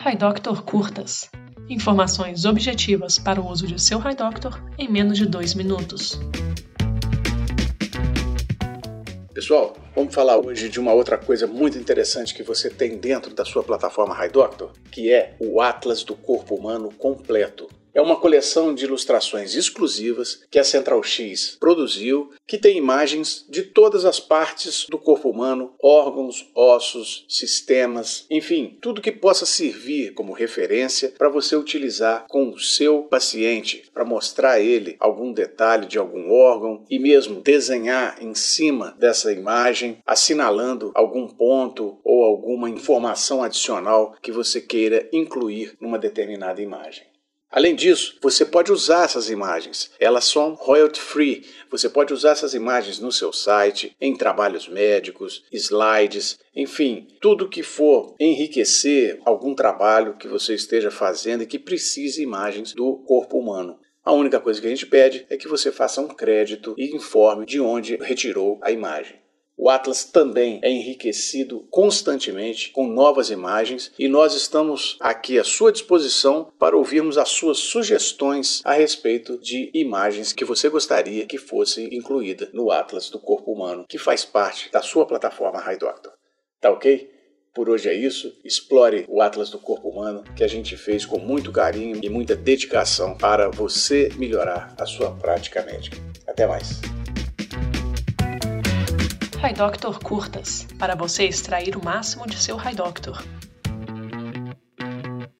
HiDoctor Curtas. Informações objetivas para o uso de seu HiDoctor em menos de dois minutos. Pessoal, vamos falar hoje de uma outra coisa muito interessante que você tem dentro da sua plataforma HiDoctor, que é o Atlas do Corpo Humano completo. É uma coleção de ilustrações exclusivas que a Central X produziu, que tem imagens de todas as partes do corpo humano, órgãos, ossos, sistemas, enfim, tudo que possa servir como referência para você utilizar com o seu paciente, para mostrar a ele algum detalhe de algum órgão e mesmo desenhar em cima dessa imagem, assinalando algum ponto ou alguma informação adicional que você queira incluir numa determinada imagem. Além disso, você pode usar essas imagens. Elas são royalty free. Você pode usar essas imagens no seu site, em trabalhos médicos, slides, enfim, tudo que for enriquecer algum trabalho que você esteja fazendo e que precise imagens do corpo humano. A única coisa que a gente pede é que você faça um crédito e informe de onde retirou a imagem. O Atlas também é enriquecido constantemente com novas imagens e nós estamos aqui à sua disposição para ouvirmos as suas sugestões a respeito de imagens que você gostaria que fosse incluída no Atlas do Corpo Humano, que faz parte da sua plataforma HiDoctor. Tá ok? Por hoje é isso. Explore o Atlas do Corpo Humano que a gente fez com muito carinho e muita dedicação para você melhorar a sua prática médica. Até mais. HiDoctor Curtas para você extrair o máximo de seu HiDoctor.